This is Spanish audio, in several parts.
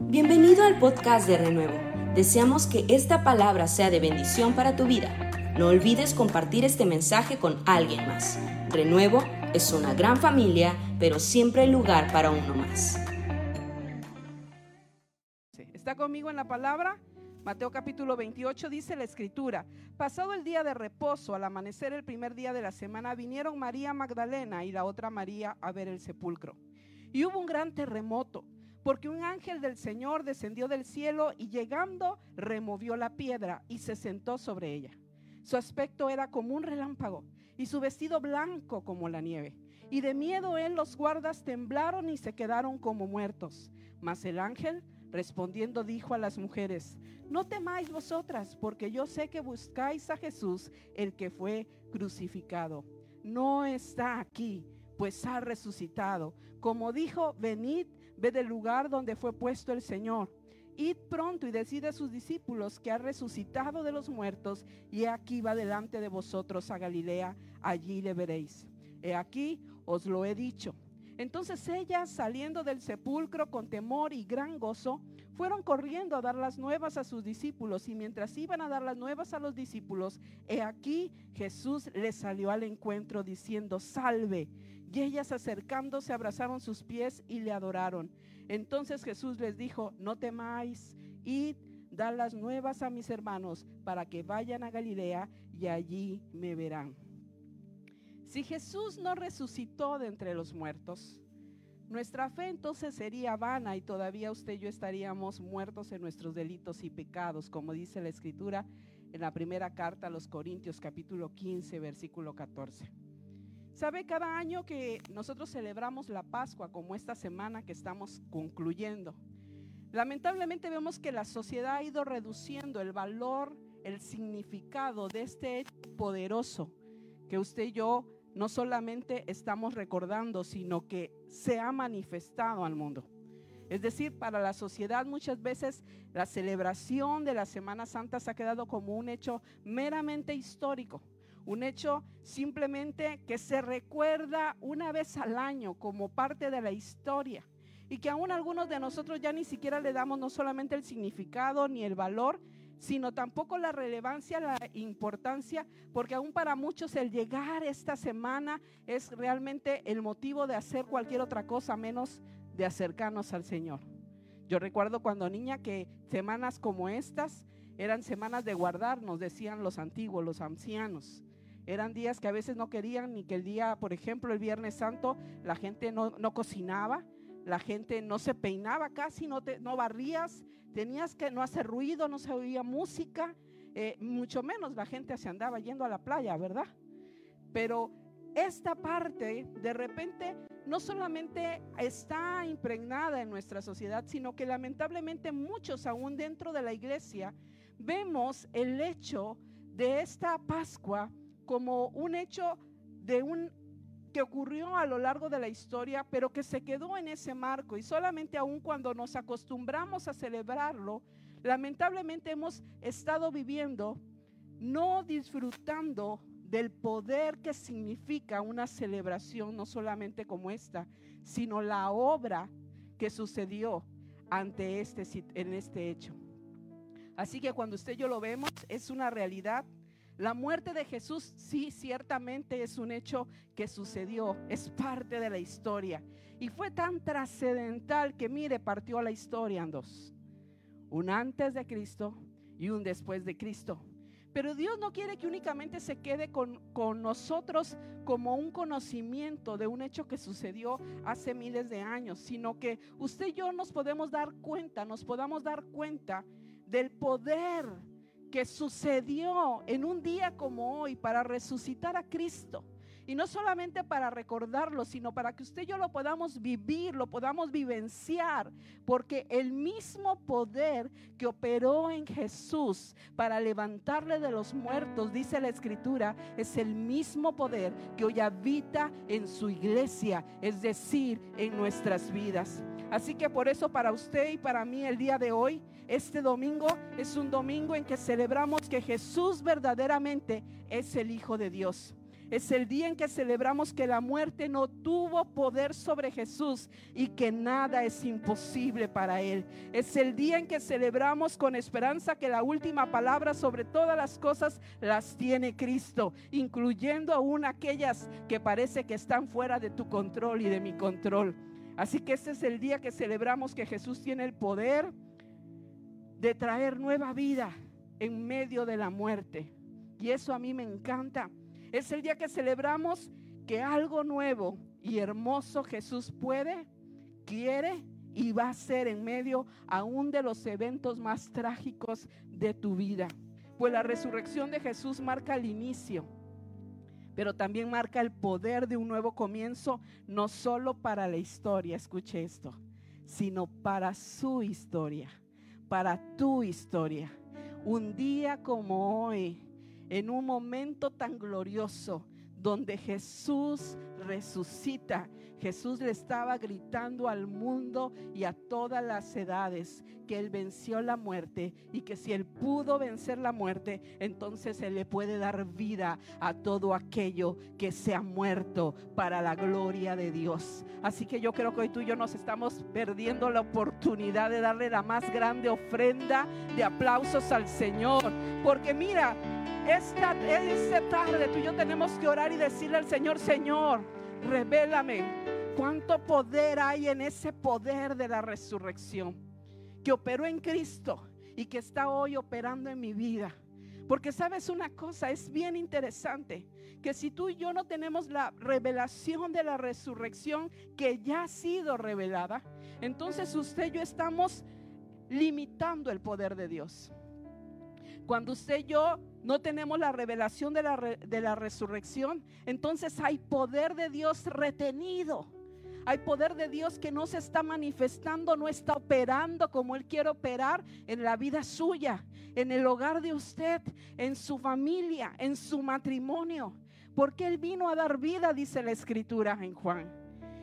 Bienvenido al podcast de Renuevo. Deseamos que esta palabra sea de bendición para tu vida. No olvides compartir este mensaje con alguien más. Renuevo es una gran familia, pero siempre hay lugar para uno más. ¿Está conmigo en la palabra? Mateo capítulo 28 dice la escritura, pasado el día de reposo, al amanecer el primer día de la semana, vinieron María Magdalena y la otra María a ver el sepulcro. Y hubo un gran terremoto porque un ángel del Señor descendió del cielo y llegando removió la piedra y se sentó sobre ella. Su aspecto era como un relámpago y su vestido blanco como la nieve. Y de miedo él los guardas temblaron y se quedaron como muertos. Mas el ángel respondiendo dijo a las mujeres, no temáis vosotras, porque yo sé que buscáis a Jesús, el que fue crucificado. No está aquí, pues ha resucitado. Como dijo, venid Ve del lugar donde fue puesto el Señor. Id pronto y decide a sus discípulos que ha resucitado de los muertos y aquí va delante de vosotros a Galilea, allí le veréis. He aquí os lo he dicho. Entonces ellas, saliendo del sepulcro con temor y gran gozo, fueron corriendo a dar las nuevas a sus discípulos y mientras iban a dar las nuevas a los discípulos, he aquí Jesús les salió al encuentro diciendo, salve. Y ellas acercándose abrazaron sus pies y le adoraron. Entonces Jesús les dijo, no temáis, id, dad las nuevas a mis hermanos para que vayan a Galilea y allí me verán. Si Jesús no resucitó de entre los muertos, nuestra fe entonces sería vana y todavía usted y yo estaríamos muertos en nuestros delitos y pecados, como dice la escritura en la primera carta a los Corintios capítulo 15 versículo 14. ¿Sabe? Cada año que nosotros celebramos la Pascua, como esta semana que estamos concluyendo, lamentablemente vemos que la sociedad ha ido reduciendo el valor, el significado de este hecho poderoso que usted y yo no solamente estamos recordando, sino que se ha manifestado al mundo. Es decir, para la sociedad muchas veces la celebración de la Semana Santa se ha quedado como un hecho meramente histórico un hecho simplemente que se recuerda una vez al año como parte de la historia y que aún algunos de nosotros ya ni siquiera le damos no solamente el significado ni el valor, sino tampoco la relevancia, la importancia, porque aún para muchos el llegar esta semana es realmente el motivo de hacer cualquier otra cosa menos de acercarnos al Señor. Yo recuerdo cuando niña que semanas como estas eran semanas de guardar, nos decían los antiguos, los ancianos. Eran días que a veces no querían ni que el día, por ejemplo, el Viernes Santo, la gente no, cocinaba, la gente no se peinaba casi, no, te, no barrías, tenías que no hacer ruido, no se oía música, eh, mucho menos la gente se andaba yendo a la playa, ¿verdad? Pero esta parte de repente no solamente está impregnada en nuestra sociedad, sino que lamentablemente muchos aún dentro de la iglesia vemos el hecho de esta Pascua como un hecho de un que ocurrió a lo largo de la historia, pero que se quedó en ese marco y solamente aún cuando nos acostumbramos a celebrarlo, lamentablemente hemos estado viviendo no disfrutando del poder que significa una celebración, no solamente como esta, sino la obra que sucedió ante este en este hecho. Así que cuando usted y yo lo vemos, es una realidad la muerte de Jesús sí, ciertamente es un hecho que sucedió, es parte de la historia. Y fue tan trascendental que, mire, partió la historia en dos. Un antes de Cristo y un después de Cristo. Pero Dios no quiere que únicamente se quede con, con, nosotros como un conocimiento de un hecho que sucedió hace miles de años, sino que usted y yo nos podemos dar cuenta, nos podamos dar cuenta del poder que sucedió en un día como hoy para resucitar a Cristo. Y no solamente para recordarlo, sino para que usted y yo lo podamos vivir, lo podamos vivenciar, porque el mismo poder que operó en Jesús para levantarle de los muertos, dice la Escritura, es el mismo poder que hoy habita en su iglesia, es decir, en nuestras vidas. Así que por eso para usted y para mí el día de hoy, este domingo es un domingo en que celebramos que Jesús verdaderamente es el Hijo de Dios. Es el día en que celebramos que la muerte no tuvo poder sobre Jesús y que nada es imposible para Él. Es el día en que celebramos con esperanza que la última palabra sobre todas las cosas las tiene Cristo, incluyendo aún aquellas que parece que están fuera de tu control y de mi control. Así que ese es el día que celebramos que Jesús tiene el poder de traer nueva vida en medio de la muerte. Y eso a mí me encanta. Es el día que celebramos que algo nuevo y hermoso Jesús puede, quiere y va a ser en medio aún de los eventos más trágicos de tu vida. Pues la resurrección de Jesús marca el inicio, pero también marca el poder de un nuevo comienzo, no solo para la historia, escuche esto, sino para su historia, para tu historia. Un día como hoy, en un momento tan glorioso donde Jesús resucita. Jesús le estaba gritando al mundo y a todas las edades que Él venció la muerte y que si Él pudo vencer la muerte, entonces Él le puede dar vida a todo aquello que se ha muerto para la gloria de Dios. Así que yo creo que hoy tú y yo nos estamos perdiendo la oportunidad de darle la más grande ofrenda de aplausos al Señor. Porque mira, esta, esta tarde tú y yo tenemos que orar y decirle al Señor, Señor, revélame cuánto poder hay en ese poder de la resurrección que operó en Cristo y que está hoy operando en mi vida. Porque sabes una cosa, es bien interesante que si tú y yo no tenemos la revelación de la resurrección que ya ha sido revelada, entonces usted y yo estamos limitando el poder de Dios. Cuando usted y yo no tenemos la revelación de la, de la resurrección, entonces hay poder de Dios retenido. Hay poder de Dios que no se está manifestando, no está operando como Él quiere operar en la vida suya, en el hogar de usted, en su familia, en su matrimonio. Porque Él vino a dar vida, dice la escritura en Juan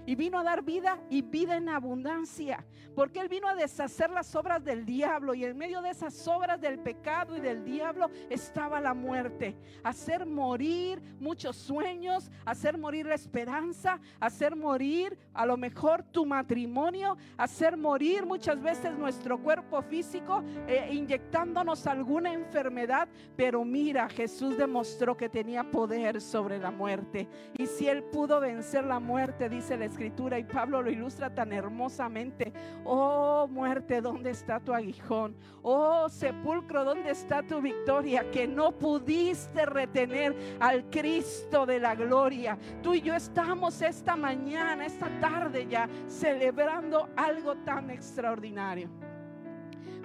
y vino a dar vida y vida en abundancia. Porque Él vino a deshacer las obras del diablo y en medio de esas obras del pecado y del diablo estaba la muerte. Hacer morir muchos sueños, hacer morir la esperanza, hacer morir a lo mejor tu matrimonio, hacer morir muchas veces nuestro cuerpo físico, eh, inyectándonos alguna enfermedad. Pero mira, Jesús demostró que tenía poder sobre la muerte. Y si Él pudo vencer la muerte, dice el escritura y Pablo lo ilustra tan hermosamente. Oh muerte, ¿dónde está tu aguijón? Oh sepulcro, ¿dónde está tu victoria? Que no pudiste retener al Cristo de la gloria. Tú y yo estamos esta mañana, esta tarde ya, celebrando algo tan extraordinario.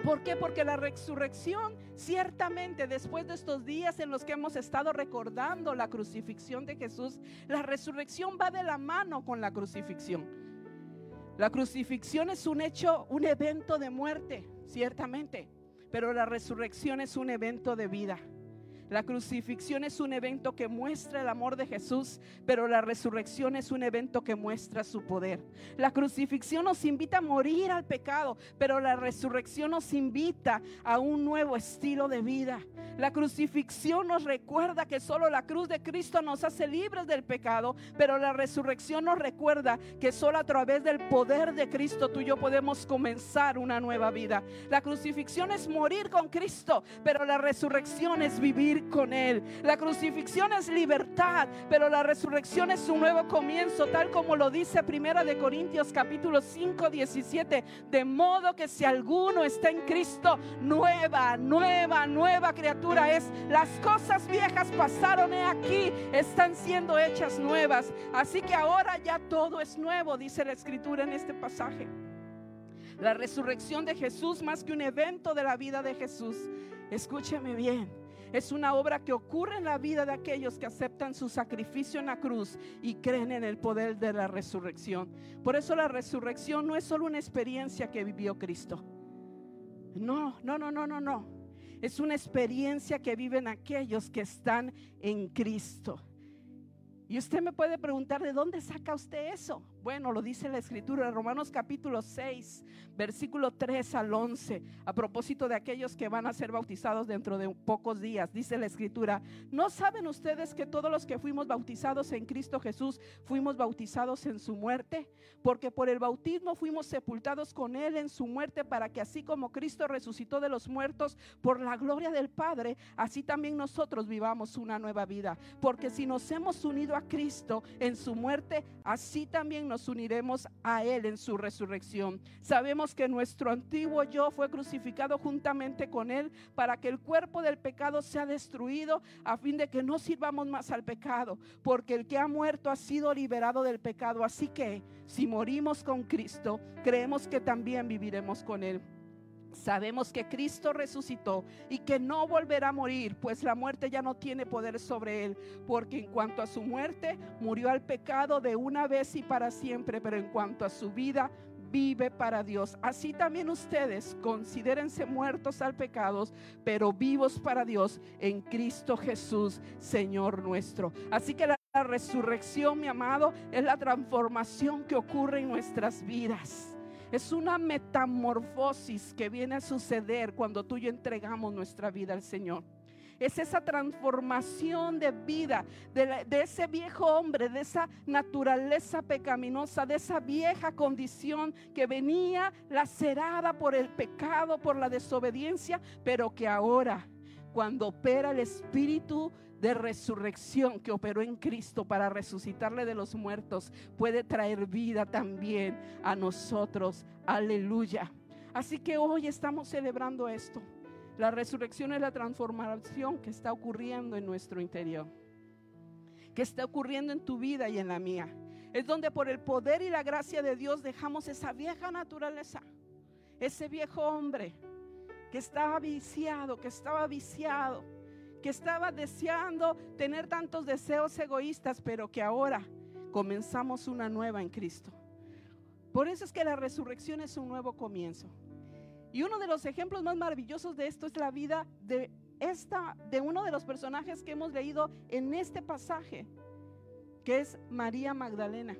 ¿Por qué? Porque la resurrección, ciertamente después de estos días en los que hemos estado recordando la crucifixión de Jesús, la resurrección va de la mano con la crucifixión. La crucifixión es un hecho, un evento de muerte, ciertamente, pero la resurrección es un evento de vida. La crucifixión es un evento que muestra el amor de Jesús, pero la resurrección es un evento que muestra su poder. La crucifixión nos invita a morir al pecado, pero la resurrección nos invita a un nuevo estilo de vida. La crucifixión nos recuerda que solo la cruz de Cristo nos hace libres del pecado, pero la resurrección nos recuerda que solo a través del poder de Cristo tú y yo podemos comenzar una nueva vida. La crucifixión es morir con Cristo, pero la resurrección es vivir con Él. La crucifixión es libertad, pero la resurrección es un nuevo comienzo, tal como lo dice Primera de Corintios capítulo 5, 17. De modo que si alguno está en Cristo, nueva, nueva, nueva criatura es. Las cosas viejas pasaron aquí, están siendo hechas nuevas. Así que ahora ya todo es nuevo, dice la escritura en este pasaje. La resurrección de Jesús más que un evento de la vida de Jesús. Escúcheme bien es una obra que ocurre en la vida de aquellos que aceptan su sacrificio en la cruz y creen en el poder de la resurrección. Por eso la resurrección no es solo una experiencia que vivió Cristo. No, no, no, no, no, no. Es una experiencia que viven aquellos que están en Cristo. Y usted me puede preguntar, ¿de dónde saca usted eso? Bueno, lo dice la escritura Romanos capítulo 6, versículo 3 al 11, a propósito de aquellos que van a ser bautizados dentro de pocos días. Dice la escritura, ¿no saben ustedes que todos los que fuimos bautizados en Cristo Jesús fuimos bautizados en su muerte? Porque por el bautismo fuimos sepultados con Él en su muerte para que así como Cristo resucitó de los muertos por la gloria del Padre, así también nosotros vivamos una nueva vida. Porque si nos hemos unido a Cristo en su muerte, así también nos uniremos a Él en su resurrección. Sabemos que nuestro antiguo yo fue crucificado juntamente con Él para que el cuerpo del pecado sea destruido a fin de que no sirvamos más al pecado, porque el que ha muerto ha sido liberado del pecado. Así que si morimos con Cristo, creemos que también viviremos con Él. Sabemos que Cristo resucitó y que no volverá a morir, pues la muerte ya no tiene poder sobre él, porque en cuanto a su muerte, murió al pecado de una vez y para siempre, pero en cuanto a su vida, vive para Dios. Así también ustedes considérense muertos al pecado, pero vivos para Dios en Cristo Jesús, Señor nuestro. Así que la, la resurrección, mi amado, es la transformación que ocurre en nuestras vidas. Es una metamorfosis que viene a suceder cuando tú y yo entregamos nuestra vida al Señor. Es esa transformación de vida de, de, ese viejo hombre, de esa naturaleza pecaminosa, de esa vieja condición que venía lacerada por el pecado, por la desobediencia, pero que ahora, cuando opera el Espíritu de resurrección que operó en Cristo para resucitarle de los muertos puede traer vida también a nosotros. Aleluya. Así que hoy estamos celebrando esto. La resurrección es la transformación que está ocurriendo en nuestro interior, que está ocurriendo en tu vida y en la mía. Es donde por el poder y la gracia de Dios dejamos esa vieja naturaleza, ese viejo hombre que estaba viciado, que estaba viciado que estaba deseando tener tantos deseos egoístas, pero que ahora comenzamos una nueva en Cristo. Por eso es que la resurrección es un nuevo comienzo. Y uno de los ejemplos más maravillosos de esto es la vida de esta de uno de los personajes que hemos leído en este pasaje, que es María Magdalena.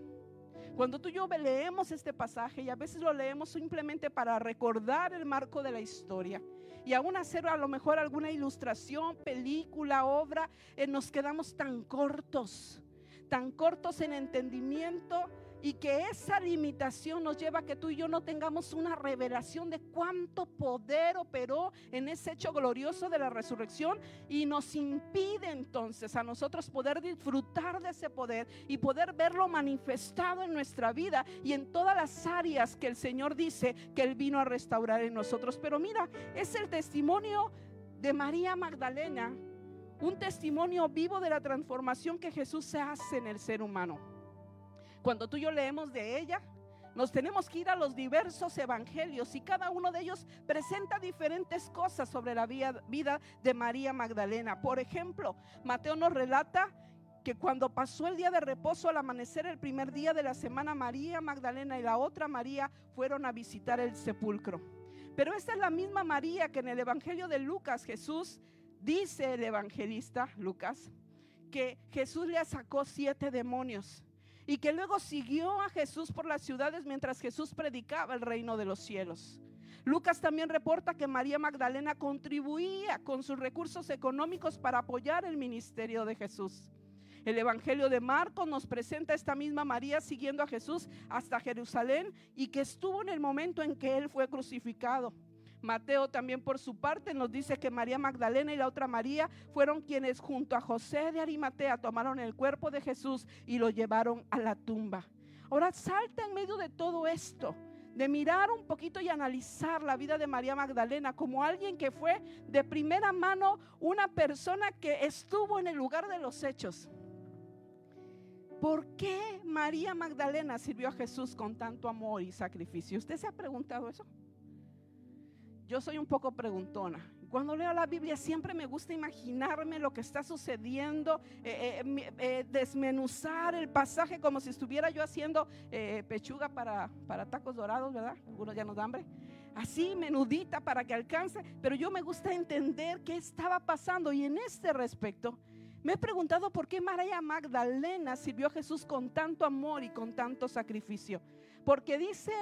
Cuando tú y yo leemos este pasaje y a veces lo leemos simplemente para recordar el marco de la historia, y aún hacer a lo mejor alguna ilustración, película, obra, eh, nos quedamos tan cortos, tan cortos en entendimiento y que esa limitación nos lleva a que tú y yo no tengamos una revelación de cuánto poder operó en ese hecho glorioso de la resurrección y nos impide entonces a nosotros poder disfrutar de ese poder y poder verlo manifestado en nuestra vida y en todas las áreas que el Señor dice que Él vino a restaurar en nosotros. Pero mira, es el testimonio de María Magdalena, un testimonio vivo de la transformación que Jesús se hace en el ser humano. Cuando tú y yo leemos de ella, nos tenemos que ir a los diversos evangelios y cada uno de ellos presenta diferentes cosas sobre la vida de María Magdalena. Por ejemplo, Mateo nos relata que cuando pasó el día de reposo al amanecer el primer día de la semana, María Magdalena y la otra María fueron a visitar el sepulcro. Pero esta es la misma María que en el Evangelio de Lucas Jesús dice el evangelista Lucas que Jesús le sacó siete demonios y que luego siguió a Jesús por las ciudades mientras Jesús predicaba el reino de los cielos. Lucas también reporta que María Magdalena contribuía con sus recursos económicos para apoyar el ministerio de Jesús. El Evangelio de Marcos nos presenta a esta misma María siguiendo a Jesús hasta Jerusalén y que estuvo en el momento en que él fue crucificado. Mateo también por su parte nos dice que María Magdalena y la otra María fueron quienes junto a José de Arimatea tomaron el cuerpo de Jesús y lo llevaron a la tumba. Ahora salta en medio de todo esto de mirar un poquito y analizar la vida de María Magdalena como alguien que fue de primera mano una persona que estuvo en el lugar de los hechos. ¿Por qué María Magdalena sirvió a Jesús con tanto amor y sacrificio? ¿Usted se ha preguntado eso? Yo soy un poco preguntona. Cuando leo la Biblia siempre me gusta imaginarme lo que está sucediendo, eh, eh, eh, desmenuzar el pasaje como si estuviera yo haciendo pechuga para, para tacos dorados, ¿verdad? Algunos ya nos dan hambre. Así menudita para que alcance, pero yo me gusta entender qué estaba pasando y en este respecto Me he preguntado por qué María Magdalena sirvió a Jesús con tanto amor y con tanto sacrificio. Porque dice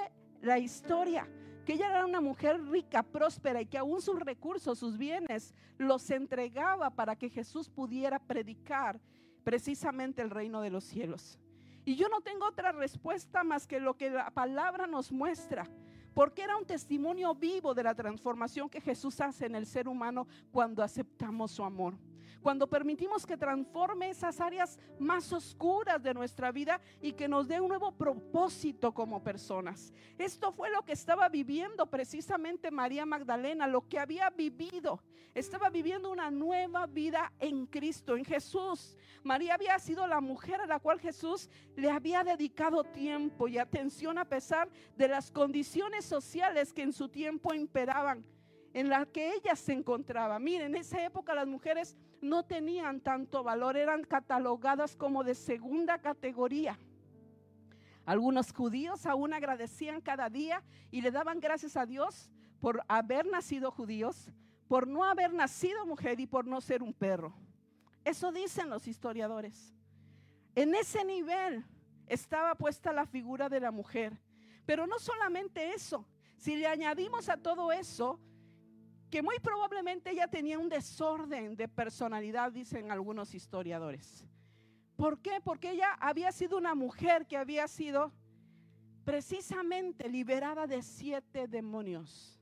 la historia que ella era una mujer rica, próspera y que aún sus recursos, sus bienes, los entregaba para que Jesús pudiera predicar precisamente el reino de los cielos. Y yo no tengo otra respuesta más que lo que la palabra nos muestra, porque era un testimonio vivo de la transformación que Jesús hace en el ser humano cuando aceptamos su amor cuando permitimos que transforme esas áreas más oscuras de nuestra vida y que nos dé un nuevo propósito como personas. Esto fue lo que estaba viviendo precisamente María Magdalena, lo que había vivido. Estaba viviendo una nueva vida en Cristo, en Jesús. María había sido la mujer a la cual Jesús le había dedicado tiempo y atención a pesar de las condiciones sociales que en su tiempo imperaban en la que ella se encontraba. Miren, en esa época las mujeres no tenían tanto valor, eran catalogadas como de segunda categoría. Algunos judíos aún agradecían cada día y le daban gracias a Dios por haber nacido judíos, por no haber nacido mujer y por no ser un perro. Eso dicen los historiadores. En ese nivel estaba puesta la figura de la mujer. Pero no solamente eso, si le añadimos a todo eso que muy probablemente ella tenía un desorden de personalidad, dicen algunos historiadores. ¿Por qué? Porque ella había sido una mujer que había sido precisamente liberada de siete demonios.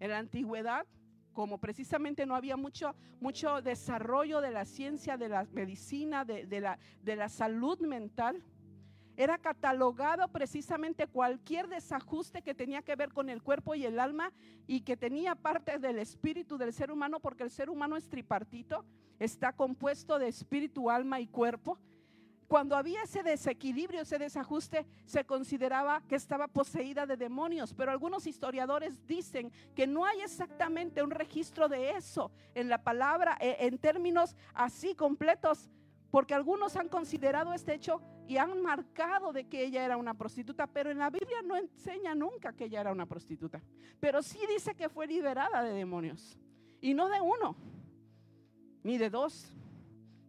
En la antigüedad, como precisamente no había mucho, mucho desarrollo de la ciencia, de la medicina, de, la, de la salud mental, era catalogado precisamente cualquier desajuste que tenía que ver con el cuerpo y el alma y que tenía parte del espíritu del ser humano, porque el ser humano es tripartito, está compuesto de espíritu, alma y cuerpo. Cuando había ese desequilibrio, ese desajuste, se consideraba que estaba poseída de demonios, pero algunos historiadores dicen que no hay exactamente un registro de eso en la palabra, eh, en términos así completos, porque algunos han considerado este hecho y han marcado de que ella era una prostituta, pero en la Biblia no enseña nunca que ella era una prostituta. Pero sí dice que fue liberada de demonios. Y no de uno, ni de dos,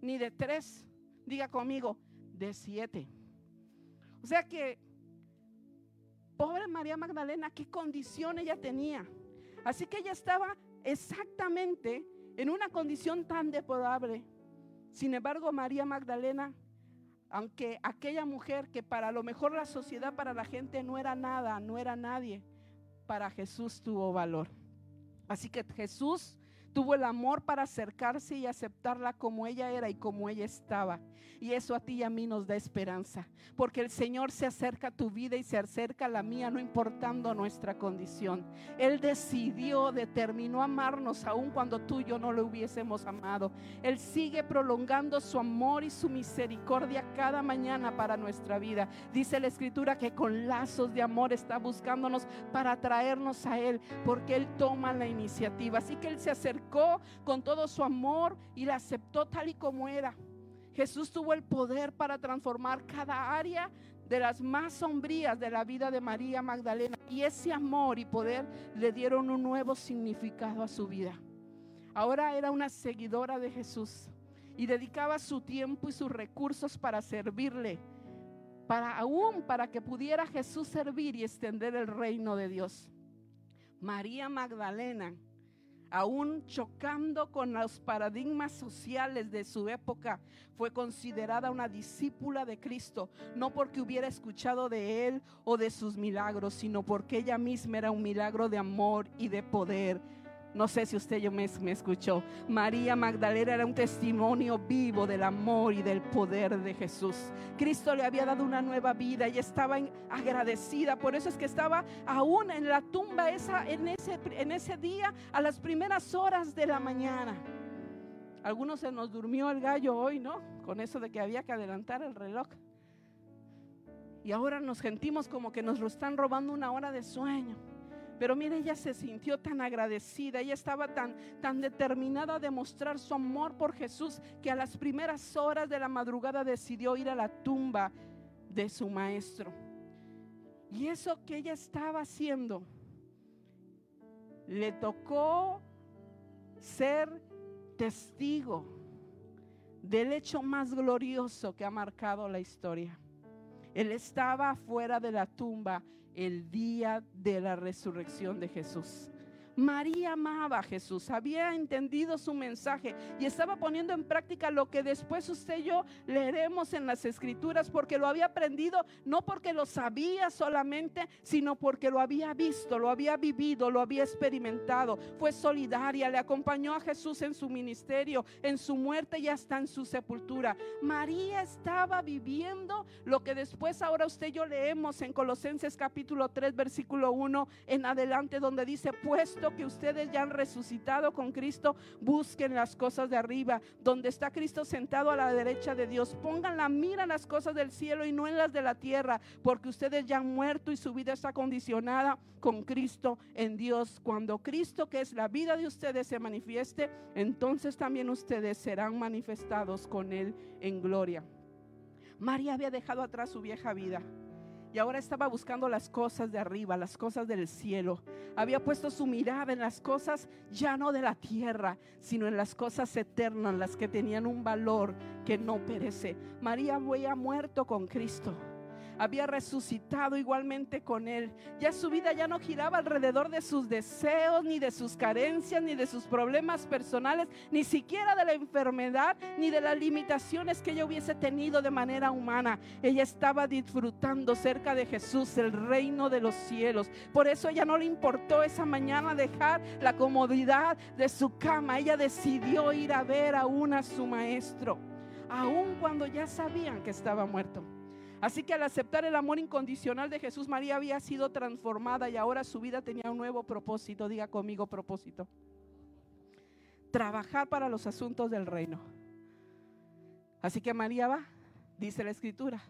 ni de tres. Diga conmigo, de siete. O sea que, pobre María Magdalena, qué condición ella tenía. Así que ella estaba exactamente en una condición tan deplorable. Sin embargo, María Magdalena aunque aquella mujer que para lo mejor la sociedad, para la gente no era nada, no era nadie, para Jesús tuvo valor. Así que Jesús tuvo el amor para acercarse y aceptarla como ella era y como ella estaba. Y eso a ti y a mí nos da esperanza, porque el Señor se acerca a tu vida y se acerca a la mía, no importando nuestra condición. Él decidió, determinó amarnos aun cuando tú y yo no lo hubiésemos amado. Él sigue prolongando su amor y su misericordia cada mañana para nuestra vida. Dice la Escritura que con lazos de amor está buscándonos para traernos a Él, porque Él toma la iniciativa. Así que Él se acerca con todo su amor y la aceptó tal y como era. Jesús tuvo el poder para transformar cada área de las más sombrías de la vida de María Magdalena. Y ese amor y poder le dieron un nuevo significado a su vida. Ahora era una seguidora de Jesús y dedicaba su tiempo y sus recursos para servirle, para aún para que pudiera Jesús servir y extender el reino de Dios. María Magdalena aún chocando con los paradigmas sociales de su época, fue considerada una discípula de Cristo, no porque hubiera escuchado de Él o de sus milagros, sino porque ella misma era un milagro de amor y de poder no sé si usted yo me, me, escuchó. María Magdalena era un testimonio vivo del amor y del poder de Jesús. Cristo le había dado una nueva vida y estaba agradecida. Por eso es que estaba aún en la tumba esa, en, ese, en ese día a las primeras horas de la mañana. Algunos se nos durmió el gallo hoy, ¿no? Con eso de que había que adelantar el reloj. Y ahora nos sentimos como que nos lo están robando una hora de sueño. Pero mire, ella se sintió tan agradecida, ella estaba tan, tan determinada a demostrar su amor por Jesús que a las primeras horas de la madrugada decidió ir a la tumba de su maestro. Y eso que ella estaba haciendo, le tocó ser testigo del hecho más glorioso que ha marcado la historia. Él estaba fuera de la tumba el día de la resurrección de Jesús. María amaba a Jesús, había entendido su mensaje y estaba poniendo en práctica lo que después usted y yo leeremos en las escrituras porque lo había aprendido, no porque lo sabía solamente, sino porque lo había visto, lo había vivido, lo había experimentado. Fue solidaria, le acompañó a Jesús en su ministerio, en su muerte y hasta en su sepultura. María estaba viviendo lo que después ahora usted y yo leemos en Colosenses capítulo 3 versículo 1 en adelante donde dice, puesto que ustedes ya han resucitado con Cristo, busquen las cosas de arriba, donde está Cristo sentado a la derecha de Dios. Pongan la mira en las cosas del cielo y no en las de la tierra, porque ustedes ya han muerto y su vida está condicionada con Cristo en Dios. Cuando Cristo, que es la vida de ustedes, se manifieste, entonces también ustedes serán manifestados con Él en gloria. María había dejado atrás su vieja vida y ahora estaba buscando las cosas de arriba, las cosas del cielo. Había puesto su mirada en las cosas ya no de la tierra, sino en las cosas eternas, las que tenían un valor que no perece. María había muerto con Cristo había resucitado igualmente con él. Ya su vida ya no giraba alrededor de sus deseos, ni de sus carencias, ni de sus problemas personales, ni siquiera de la enfermedad, ni de las limitaciones que ella hubiese tenido de manera humana. Ella estaba disfrutando cerca de Jesús el reino de los cielos. Por eso ella no le importó esa mañana dejar la comodidad de su cama. Ella decidió ir a ver aún a su maestro, aun cuando ya sabían que estaba muerto. Así que al aceptar el amor incondicional de Jesús, María había sido transformada y ahora su vida tenía un nuevo propósito. Diga conmigo propósito. Trabajar para los asuntos del reino. Así que María va, dice la escritura.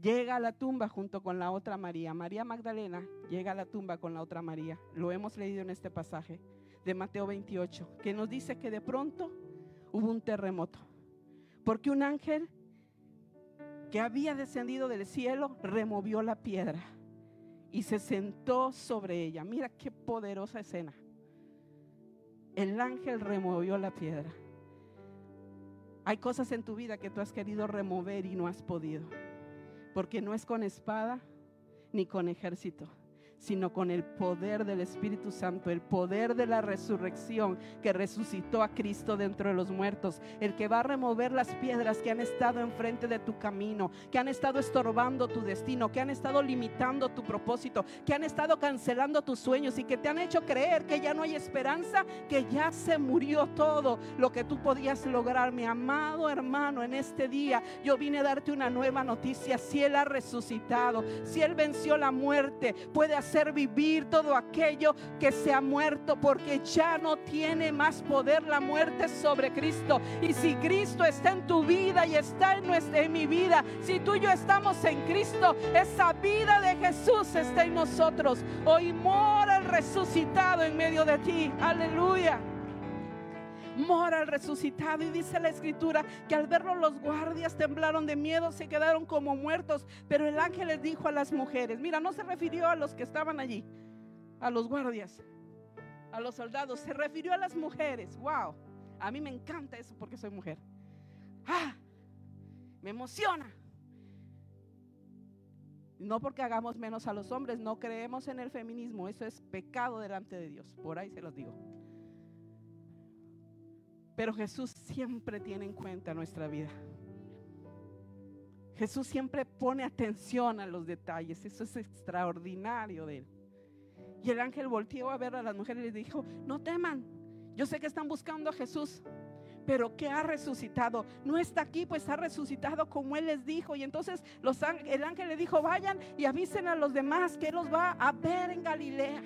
Llega a la tumba junto con la otra María. María Magdalena llega a la tumba con la otra María. Lo hemos leído en este pasaje de Mateo 28, que nos dice que de pronto hubo un terremoto. Porque un ángel que había descendido del cielo removió la piedra y se sentó sobre ella. Mira qué poderosa escena. El ángel removió la piedra. Hay cosas en tu vida que tú has querido remover y no has podido. Porque no es con espada ni con ejército sino con el poder del Espíritu Santo, el poder de la resurrección que resucitó a Cristo dentro de los muertos, el que va a remover las piedras que han estado enfrente de tu camino, que han estado estorbando tu destino, que han estado limitando tu propósito, que han estado cancelando tus sueños y que te han hecho creer que ya no hay esperanza, que ya se murió todo lo que tú podías lograr, mi amado hermano, en este día yo vine a darte una nueva noticia, si Él ha resucitado, si Él venció la muerte, puede hacer vivir todo aquello que se ha muerto, porque ya no tiene más poder la muerte sobre Cristo. Y si Cristo está en tu vida y está en, nuestra, en mi vida, si tú y yo estamos en Cristo, esa vida de Jesús está en nosotros. Hoy mora el resucitado en medio de ti. Aleluya mora el resucitado. Y dice la escritura que al verlo los guardias temblaron de miedo, se quedaron como muertos. Pero el ángel les dijo a las mujeres, mira, no se refirió a los que estaban allí, a los guardias, a los soldados, se refirió a las mujeres. Wow, a mí me encanta eso porque soy mujer. Ah, me emociona. No porque hagamos menos a los hombres, no creemos en el feminismo, eso es pecado delante de Dios, por ahí se los digo. Pero Jesús siempre tiene en cuenta nuestra vida. Jesús siempre pone atención a los detalles. Eso es extraordinario de él. Y el ángel volteó a ver a las mujeres y les dijo, no teman. Yo sé que están buscando a Jesús, pero que ha resucitado. No está aquí, pues ha resucitado como Él les dijo. Y entonces el ángel le dijo, vayan y avisen a los demás que Él los va a ver en Galilea.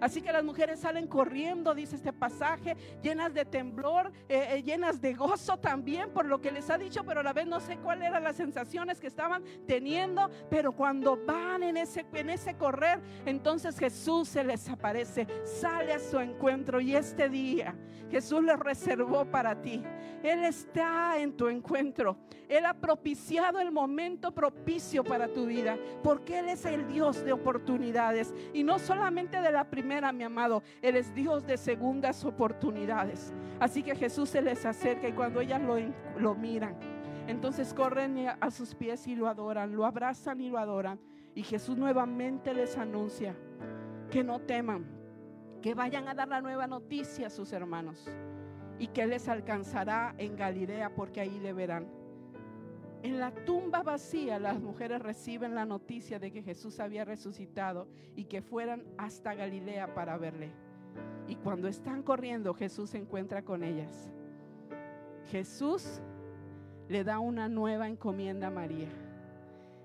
Así que las mujeres salen corriendo, dice este pasaje, llenas de temblor, eh, eh, llenas de gozo también por lo que les ha dicho, pero a la vez no sé cuáles eran las sensaciones que estaban teniendo, pero cuando van en ese, en ese correr, entonces Jesús se les aparece, sale a su encuentro y este día Jesús le reservó para ti. Él está en tu encuentro. Él ha propiciado el momento propicio para tu vida, porque Él es el Dios de oportunidades y no solamente de la primera, mi amado. Él es Dios de segundas oportunidades. Así que Jesús se les acerca y cuando ellas lo, lo miran, entonces corren a sus pies y lo adoran, lo abrazan y lo adoran. Y Jesús nuevamente les anuncia que no teman, que vayan a dar la nueva noticia a sus hermanos y que les alcanzará en Galilea porque ahí le verán. En la tumba vacía las mujeres reciben la noticia de que Jesús había resucitado y que fueran hasta Galilea para verle. Y cuando están corriendo, Jesús se encuentra con ellas. Jesús le da una nueva encomienda a María.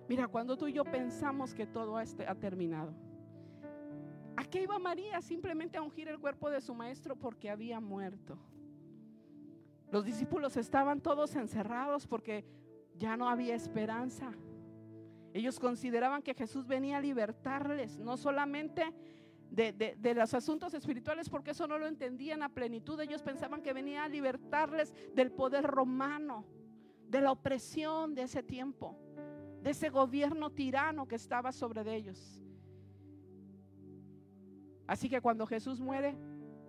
Mira, cuando tú y yo pensamos que todo ha terminado. ¿A qué iba María? Simplemente a ungir el cuerpo de su maestro porque había muerto. Los discípulos estaban todos encerrados porque ya no había esperanza. Ellos consideraban que Jesús venía a libertarles, no solamente de, los asuntos espirituales, porque eso no lo entendían a plenitud. Ellos pensaban que venía a libertarles del poder romano, de la opresión de ese tiempo, de ese gobierno tirano que estaba sobre ellos. Así que cuando Jesús muere,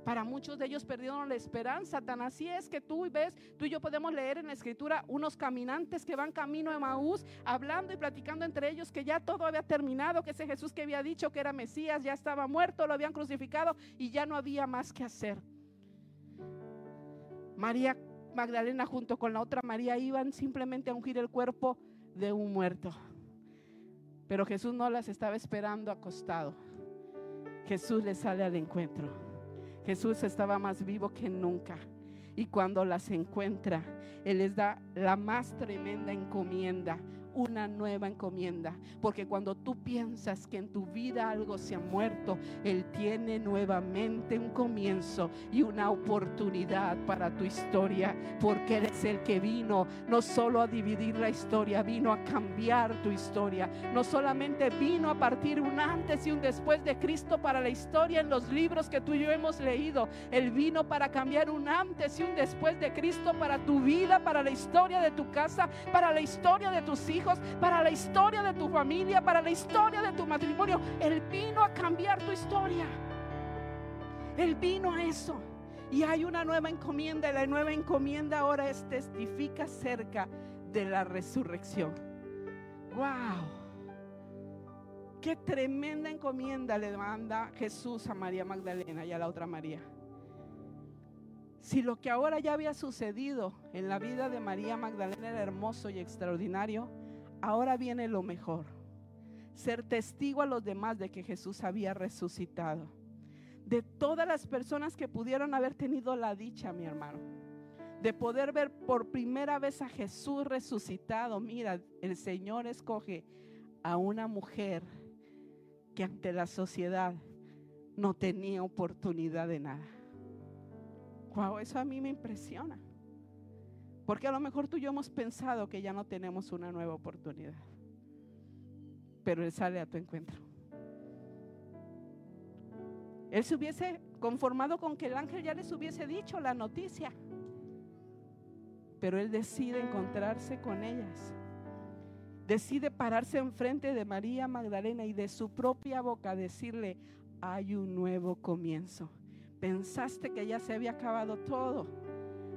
para muchos de ellos perdieron la esperanza. Tan así es que tú ves, tú y yo podemos leer en la escritura unos caminantes que van camino a Maús, hablando y platicando entre ellos que ya todo había terminado, que ese Jesús que había dicho que era Mesías ya estaba muerto, lo habían crucificado y ya no había más que hacer. María Magdalena junto con la otra María iban simplemente a ungir el cuerpo de un muerto. Pero Jesús no las estaba esperando acostado. Jesús les sale al encuentro. Jesús estaba más vivo que nunca. Y cuando las encuentra, Él les da la más tremenda encomienda una nueva encomienda. Porque cuando tú piensas que en tu vida algo se ha muerto, Él tiene nuevamente un comienzo y una oportunidad para tu historia. Porque Él es el que vino no solo a dividir la historia, vino a cambiar tu historia. No solamente vino a partir un antes y un después de Cristo para la historia en los libros que tú y yo hemos leído. Él vino para cambiar un antes y un después de Cristo para tu vida, para la historia de tu casa, para la historia de tus hijos para la historia de tu familia, para la historia de tu matrimonio. Él vino a cambiar tu historia. Él vino a eso. Y hay una nueva encomienda la nueva encomienda ahora es testifica cerca de la resurrección. ¡Wow! Qué tremenda encomienda le manda Jesús a María Magdalena y a la otra María. Si lo que ahora ya había sucedido en la vida de María Magdalena era hermoso y extraordinario, ahora viene lo mejor. Ser testigo a los demás de que Jesús había resucitado. De todas las personas que pudieron haber tenido la dicha, mi hermano, de poder ver por primera vez a Jesús resucitado. Mira, el Señor escoge a una mujer que ante la sociedad no tenía oportunidad de nada. Wow, eso a mí me impresiona. Porque a lo mejor tú y yo hemos pensado que ya no tenemos una nueva oportunidad. Pero Él sale a tu encuentro. Él se hubiese conformado con que el ángel ya les hubiese dicho la noticia. Pero Él decide encontrarse con ellas. Decide pararse enfrente de María Magdalena y de su propia boca decirle, hay un nuevo comienzo. Pensaste que ya se había acabado todo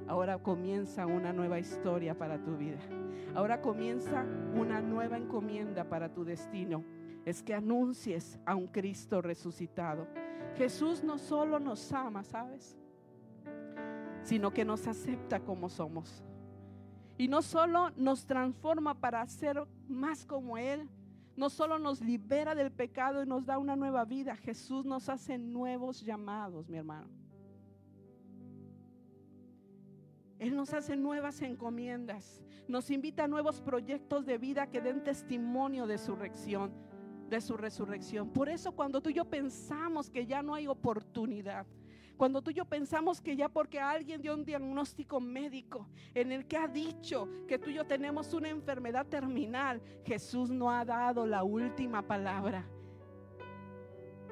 Ahora comienza una nueva historia para tu vida. Ahora comienza una nueva encomienda para tu destino. Es que anuncies a un Cristo resucitado. Jesús no solo nos ama, ¿sabes? Sino que nos acepta como somos. Y no solo nos transforma para ser más como Él, no solo nos libera del pecado y nos da una nueva vida, Jesús nos hace nuevos llamados, mi hermano. Él nos hace nuevas encomiendas, nos invita a nuevos proyectos de vida que den testimonio de su resurrección, de su resurrección. Por eso cuando tú y yo pensamos que ya no hay oportunidad, cuando tú y yo pensamos que ya porque alguien dio un diagnóstico médico en el que ha dicho que tú y yo tenemos una enfermedad terminal, Jesús no ha dado la última palabra.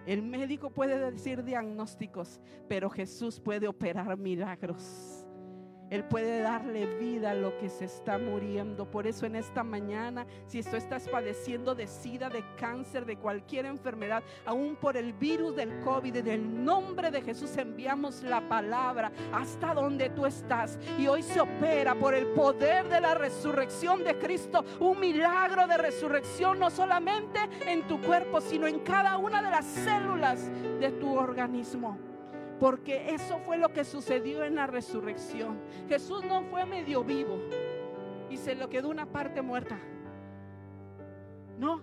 El médico puede decir diagnósticos, pero Jesús puede operar milagros. Él puede darle vida a lo que se está muriendo. Por eso en esta mañana, si tú estás padeciendo de sida, de cáncer, de cualquier enfermedad, aún por el virus del COVID, en el nombre de Jesús enviamos la palabra hasta donde tú estás. Y hoy se opera por el poder de la resurrección de Cristo, un milagro de resurrección, no solamente en tu cuerpo, sino en cada una de las células de tu organismo. Porque eso fue lo que sucedió en la resurrección. Jesús no fue medio vivo y se le quedó una parte muerta. No.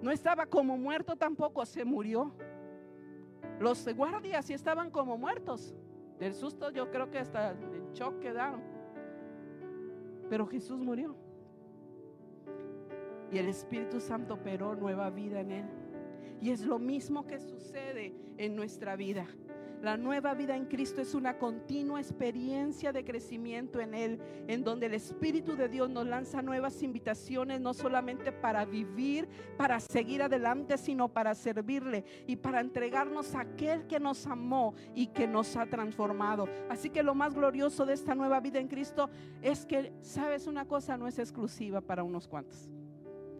No estaba como muerto tampoco, se murió. Los guardias sí estaban como muertos. Del susto yo creo que hasta el shock quedaron. Pero Jesús murió. Y el Espíritu Santo operó nueva vida en él. Y es lo mismo que sucede en nuestra vida. La nueva vida en Cristo es una continua experiencia de crecimiento en Él, en donde el Espíritu de Dios nos lanza nuevas invitaciones, no solamente para vivir, para seguir adelante, sino para servirle y para entregarnos a aquel que nos amó y que nos ha transformado. Así que lo más glorioso de esta nueva vida en Cristo es que, sabes, una cosa no es exclusiva para unos cuantos.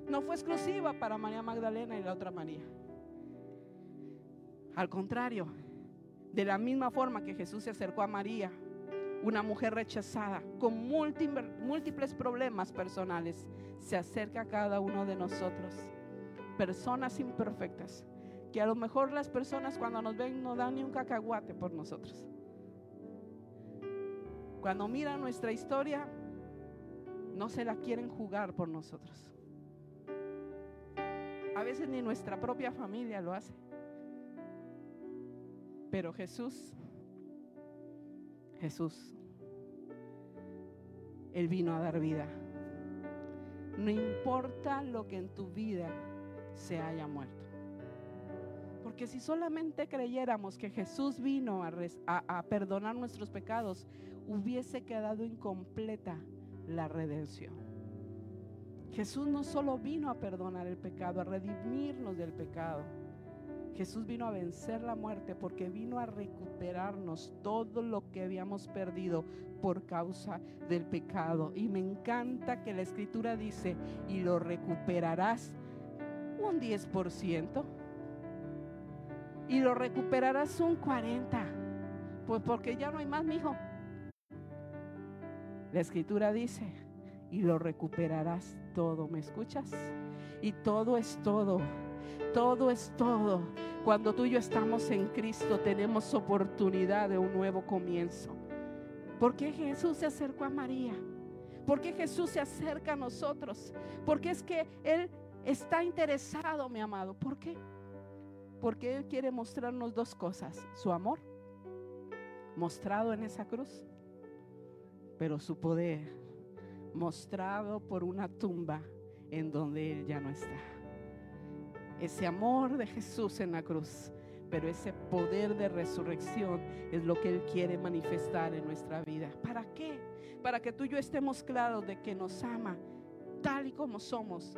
No fue exclusiva para María Magdalena y la otra María. Al contrario, de la misma forma que Jesús se acercó a María, una mujer rechazada con múltiples problemas personales, se acerca a cada uno de nosotros. Personas imperfectas, que a lo mejor las personas cuando nos ven no dan ni un cacahuate por nosotros. Cuando miran nuestra historia, no se la quieren jugar por nosotros. A veces ni nuestra propia familia lo hace. Pero Jesús, Jesús, Él vino a dar vida. No importa lo que en tu vida se haya muerto. Porque si solamente creyéramos que Jesús vino a, perdonar nuestros pecados, hubiese quedado incompleta la redención. Jesús no solo vino a perdonar el pecado, a redimirnos del pecado Jesús vino a vencer la muerte porque vino a recuperarnos todo lo que habíamos perdido por causa del pecado. Y me encanta que la escritura dice, y lo recuperarás un 10%. Y lo recuperarás un 40%. Pues porque ya no hay más, mi hijo. La escritura dice, y lo recuperarás todo. ¿Me escuchas? Y todo es todo todo es todo. Cuando tú y yo estamos en Cristo tenemos oportunidad de un nuevo comienzo. ¿Por qué Jesús se acercó a María? ¿Por qué Jesús se acerca a nosotros? Porque es que Él está interesado, mi amado. ¿Por qué? Porque Él quiere mostrarnos dos cosas. Su amor, mostrado en esa cruz, pero su poder, mostrado por una tumba en donde Él ya no está ese amor de Jesús en la cruz, pero ese poder de resurrección es lo que Él quiere manifestar en nuestra vida. ¿Para qué? Para que tú y yo estemos claros de que nos ama tal y como somos,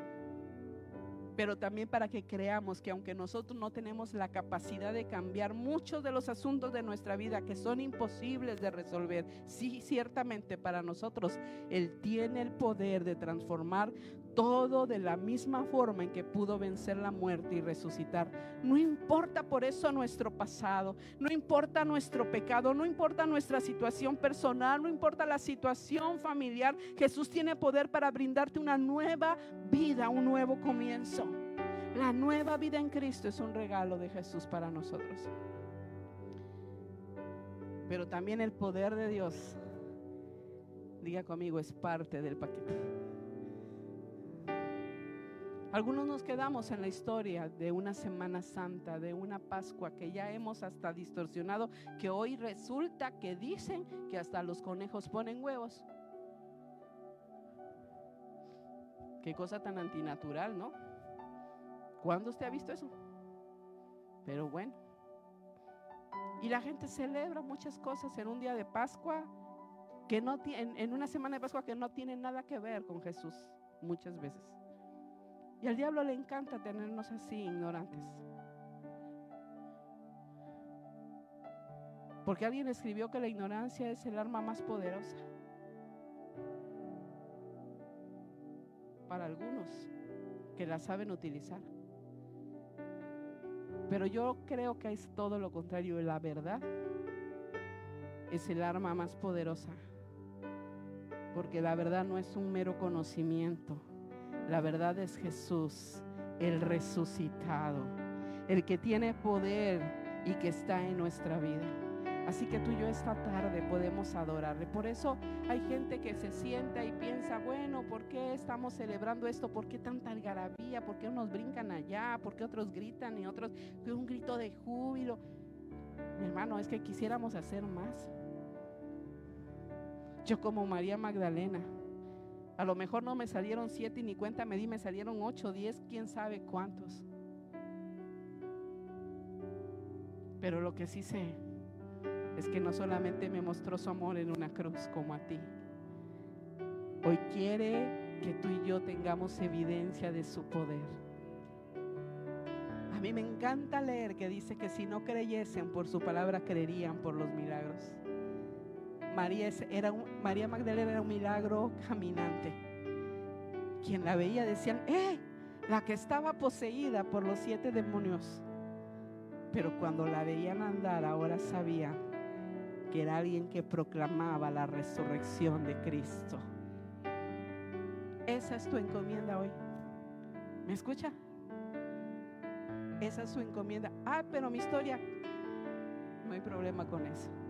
pero también para que creamos que aunque nosotros no tenemos la capacidad de cambiar muchos de los asuntos de nuestra vida que son imposibles de resolver, sí, ciertamente para nosotros Él tiene el poder de transformar todo de la misma forma en que pudo vencer la muerte y resucitar. No importa por eso nuestro pasado, no importa nuestro pecado, no importa nuestra situación personal, no importa la situación familiar. Jesús tiene poder para brindarte una nueva vida, un nuevo comienzo. La nueva vida en Cristo es un regalo de Jesús para nosotros. Pero también el poder de Dios, diga conmigo, es parte del paquete. Algunos nos quedamos en la historia de una Semana Santa, de una Pascua que ya hemos hasta distorsionado, que hoy resulta que dicen que hasta los conejos ponen huevos. Qué cosa tan antinatural, ¿no? ¿Cuándo usted ha visto eso? Pero bueno. Y la gente celebra muchas cosas en un día de Pascua que no en una semana de Pascua que no tiene nada que ver con Jesús muchas veces. Y al diablo le encanta tenernos así ignorantes. Porque alguien escribió que la ignorancia es el arma más poderosa. Para algunos que la saben utilizar. Pero yo creo que es todo lo contrario. La verdad es el arma más poderosa. Porque la verdad no es un mero conocimiento. La verdad es Jesús, el resucitado, el que tiene poder y que está en nuestra vida. Así que tú y yo esta tarde podemos adorarle. Por eso hay gente que se sienta y piensa, bueno, ¿por qué estamos celebrando esto? ¿Por qué tanta algarabía? ¿Por qué unos brincan allá? ¿Por qué otros gritan y otros un grito de júbilo? Mi hermano, es que quisiéramos hacer más. Yo como María Magdalena, a lo mejor no me salieron siete ni cuenta me di, me salieron ocho, diez, quién sabe cuántos. Pero lo que sí sé es que no solamente me mostró su amor en una cruz como a ti. Hoy quiere que tú y yo tengamos evidencia de su poder. A mí me encanta leer que dice que si no creyesen por su palabra, creerían por los milagros. María, era María Magdalena era un milagro caminante. Quien la veía decían, ¡eh! La que estaba poseída por los siete demonios. Pero cuando la veían andar, ahora sabían que era alguien que proclamaba la resurrección de Cristo. Esa es tu encomienda hoy. ¿Me escucha? Esa es su encomienda. Ah, pero mi historia, no hay problema con eso.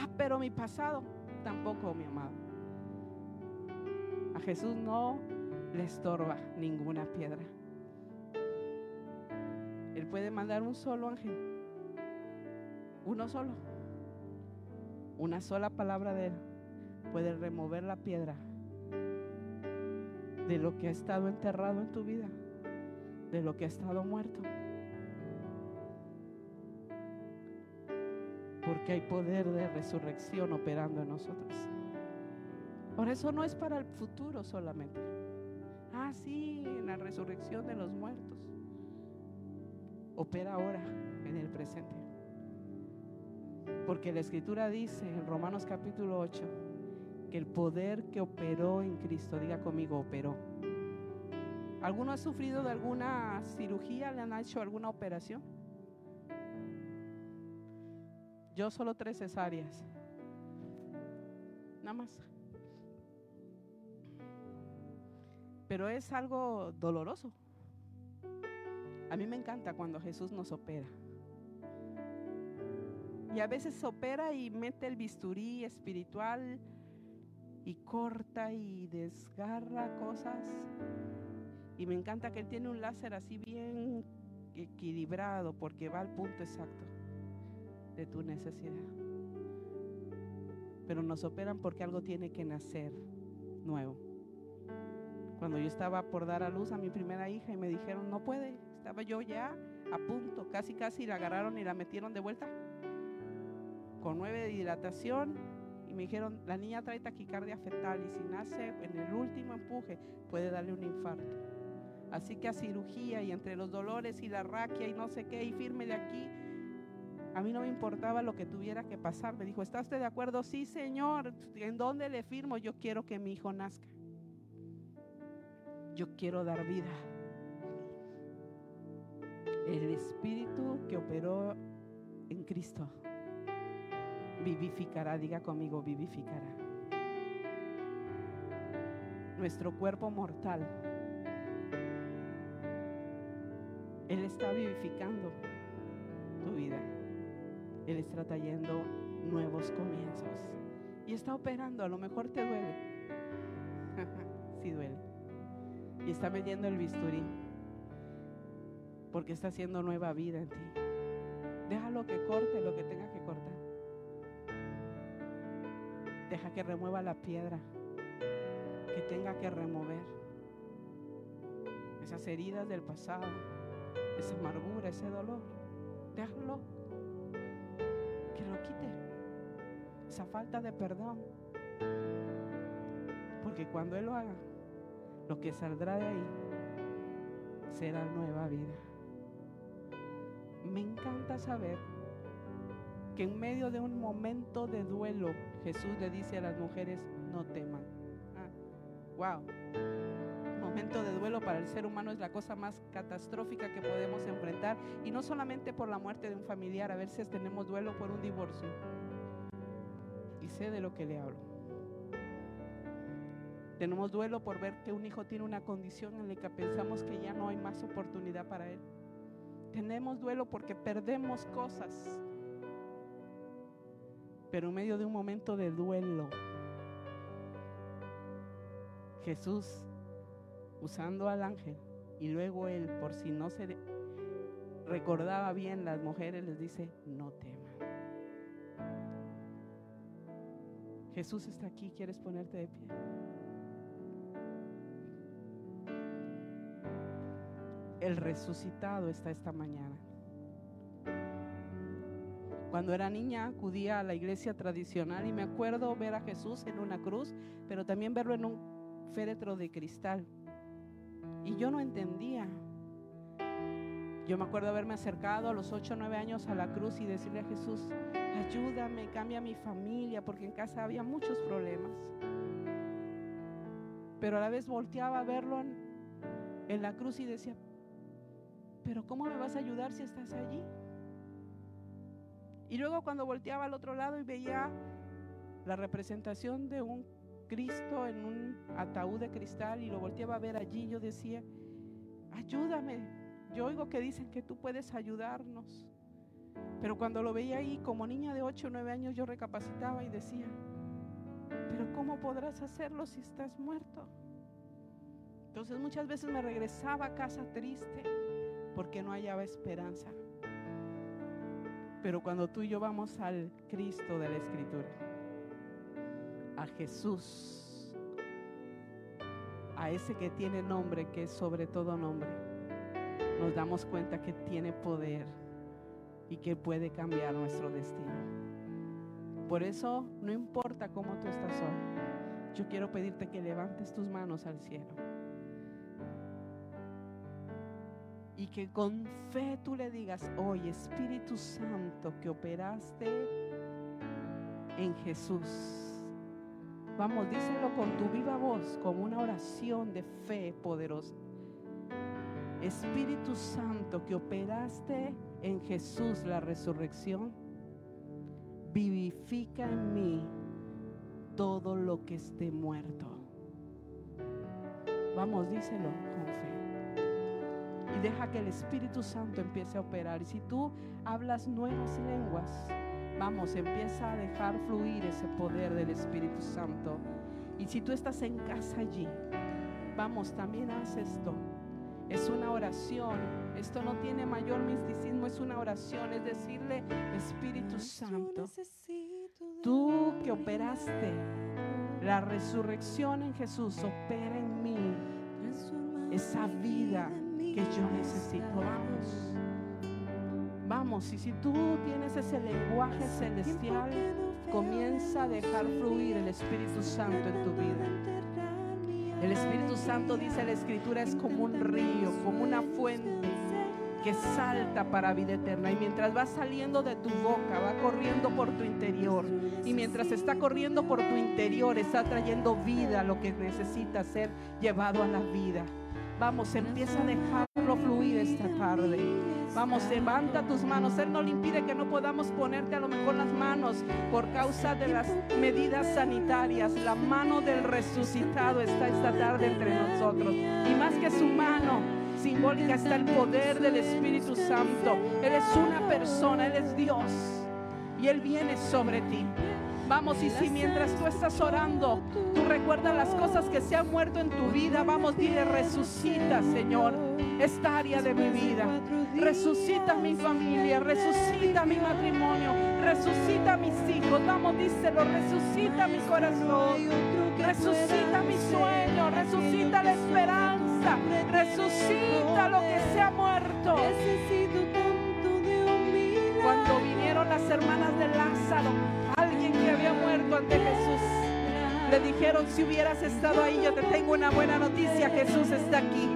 Ah, pero mi pasado, tampoco, mi amado. A Jesús no le estorba ninguna piedra. Él puede mandar un solo ángel, uno solo una sola palabra de Él puede remover la piedra de lo que ha estado enterrado en tu vida, de lo que ha estado muerto. Porque hay poder de resurrección operando en nosotros. Por eso no es para el futuro solamente. Ah, sí, en la resurrección de los muertos. Opera ahora, en el presente. Porque la escritura dice en Romanos capítulo 8 que el poder que operó en Cristo, diga conmigo, operó. ¿Alguno ha sufrido de alguna cirugía? ¿Le han hecho alguna operación? Yo solo tres cesáreas. Nada más. Pero es algo doloroso. A mí me encanta cuando Jesús nos opera. Y a veces opera y mete el bisturí espiritual y corta y desgarra cosas. Y me encanta que él tiene un láser así bien equilibrado porque va al punto exacto de tu necesidad. Pero nos operan porque algo tiene que nacer nuevo. Cuando yo estaba por dar a luz a mi primera hija y me dijeron, no puede, estaba yo ya a punto, casi casi la agarraron y la metieron de vuelta con nueve de dilatación y me dijeron, la niña trae taquicardia fetal y si nace en el último empuje puede darle un infarto. Así que a cirugía y entre los dolores y la raquia y no sé qué y firme de aquí, a mí no me importaba lo que tuviera que pasar. Me dijo, ¿está usted de acuerdo? Sí, señor. ¿En dónde le firmo? Yo quiero que mi hijo nazca. Yo quiero dar vida. El espíritu que operó en Cristo vivificará, diga conmigo, vivificará. Nuestro cuerpo mortal, Él está vivificando. Él está trayendo nuevos comienzos. Y está operando, a lo mejor te duele. sí duele. Y está metiendo el bisturí. Porque está haciendo nueva vida en ti. Déjalo que corte lo que tenga que cortar. Deja que remueva la piedra que tenga que remover. Esas heridas del pasado, esa amargura, ese dolor. Déjalo quite. Esa falta de perdón. Porque cuando Él lo haga, lo que saldrá de ahí será nueva vida. Me encanta saber que en medio de un momento de duelo Jesús le dice a las mujeres, no teman. wow. Momento de duelo para el ser humano es la cosa más catastrófica que podemos enfrentar. Y no solamente por la muerte de un familiar, a veces tenemos duelo por un divorcio. Y sé de lo que le hablo. Tenemos duelo por ver que un hijo tiene una condición en la que pensamos que ya no hay más oportunidad para él. Tenemos duelo porque perdemos cosas. Pero en medio de un momento de duelo, Jesús, usando al ángel, y luego él, por si no se recordaba bien las mujeres, les dice, no teman. Jesús está aquí, ¿quieres ponerte de pie? el resucitado está esta mañana. Cuando era niña acudía a la iglesia tradicional y me acuerdo ver a Jesús en una cruz, pero también verlo en un féretro de cristal. Y yo no entendía. Yo me acuerdo haberme acercado a los 8 o 9 años a la cruz y decirle a Jesús, ayúdame, cambia mi familia, porque en casa había muchos problemas. Pero a la vez volteaba a verlo en, en la cruz y decía, pero ¿cómo me vas a ayudar si estás allí? Y luego cuando volteaba al otro lado y veía la representación de un Cristo en un ataúd de cristal y lo volteaba a ver allí, yo decía, ayúdame. Yo oigo que dicen que tú puedes ayudarnos. Pero cuando lo veía ahí como niña de 8 o 9 años, yo recapacitaba y decía, pero ¿cómo podrás hacerlo si estás muerto? Entonces muchas veces me regresaba a casa triste porque no hallaba esperanza. Pero cuando tú y yo vamos al Cristo de la Escritura, a Jesús, a ese que tiene nombre, que es sobre todo nombre, nos damos cuenta que tiene poder y que puede cambiar nuestro destino. Por eso, no importa cómo tú estás hoy, yo quiero pedirte que levantes tus manos al cielo y que con fe tú le digas, hoy Espíritu Santo que operaste en Jesús. Vamos, díselo con tu viva voz, como una oración de fe poderosa. Espíritu Santo que operaste en Jesús la resurrección, vivifica en mí todo lo que esté muerto. Vamos, díselo y deja que el Espíritu Santo empiece a operar. Y si tú hablas nuevas lenguas, vamos, empieza a dejar fluir ese poder del Espíritu Santo. Y si tú estás en casa allí, vamos, también haz esto. Es una oración. Esto no tiene mayor misticismo, es una oración. Es decirle, Espíritu Santo, tú que operaste la resurrección en Jesús, opera en mí esa vida que yo necesito. Vamos. Vamos, y si tú tienes ese lenguaje celestial, comienza a dejar fluir el Espíritu Santo en tu vida. El Espíritu Santo, dice la Escritura, es como un río, como una fuente que salta para vida eterna. Y mientras va saliendo de tu boca, va corriendo por tu interior. Y mientras está corriendo por tu interior, está trayendo vida a lo que necesita ser llevado a la vida. Vamos, empieza a dejarlo fluir esta tarde. Vamos, levanta tus manos. Él no le impide que no podamos ponerte a lo mejor las manos por causa de las medidas sanitarias. La mano del resucitado está esta tarde entre nosotros. Y más que su mano simbólica está el poder del Espíritu Santo. Él es una persona, Él es Dios. Y Él viene sobre ti. Vamos, y si mientras tú estás orando, tú recuerdas las cosas que se han muerto en tu vida, vamos, dile, resucita, Señor, esta área de mi vida. Resucita mi familia, resucita mi matrimonio, resucita mis hijos. Vamos, díselo, resucita mi corazón, resucita mi sueño, resucita la esperanza, resucita lo que se ha muerto. Cuando vinieron las hermanas de Lázaro, que había muerto ante Jesús. Le dijeron, si hubieras estado ahí, yo te tengo una buena noticia, Jesús está aquí.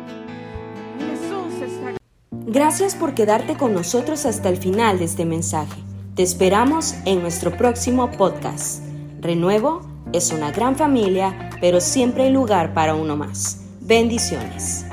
Jesús está aquí. Gracias por quedarte con nosotros hasta el final de este mensaje. Te esperamos en nuestro próximo podcast. Renuevo es una gran familia, pero siempre hay lugar para uno más. Bendiciones.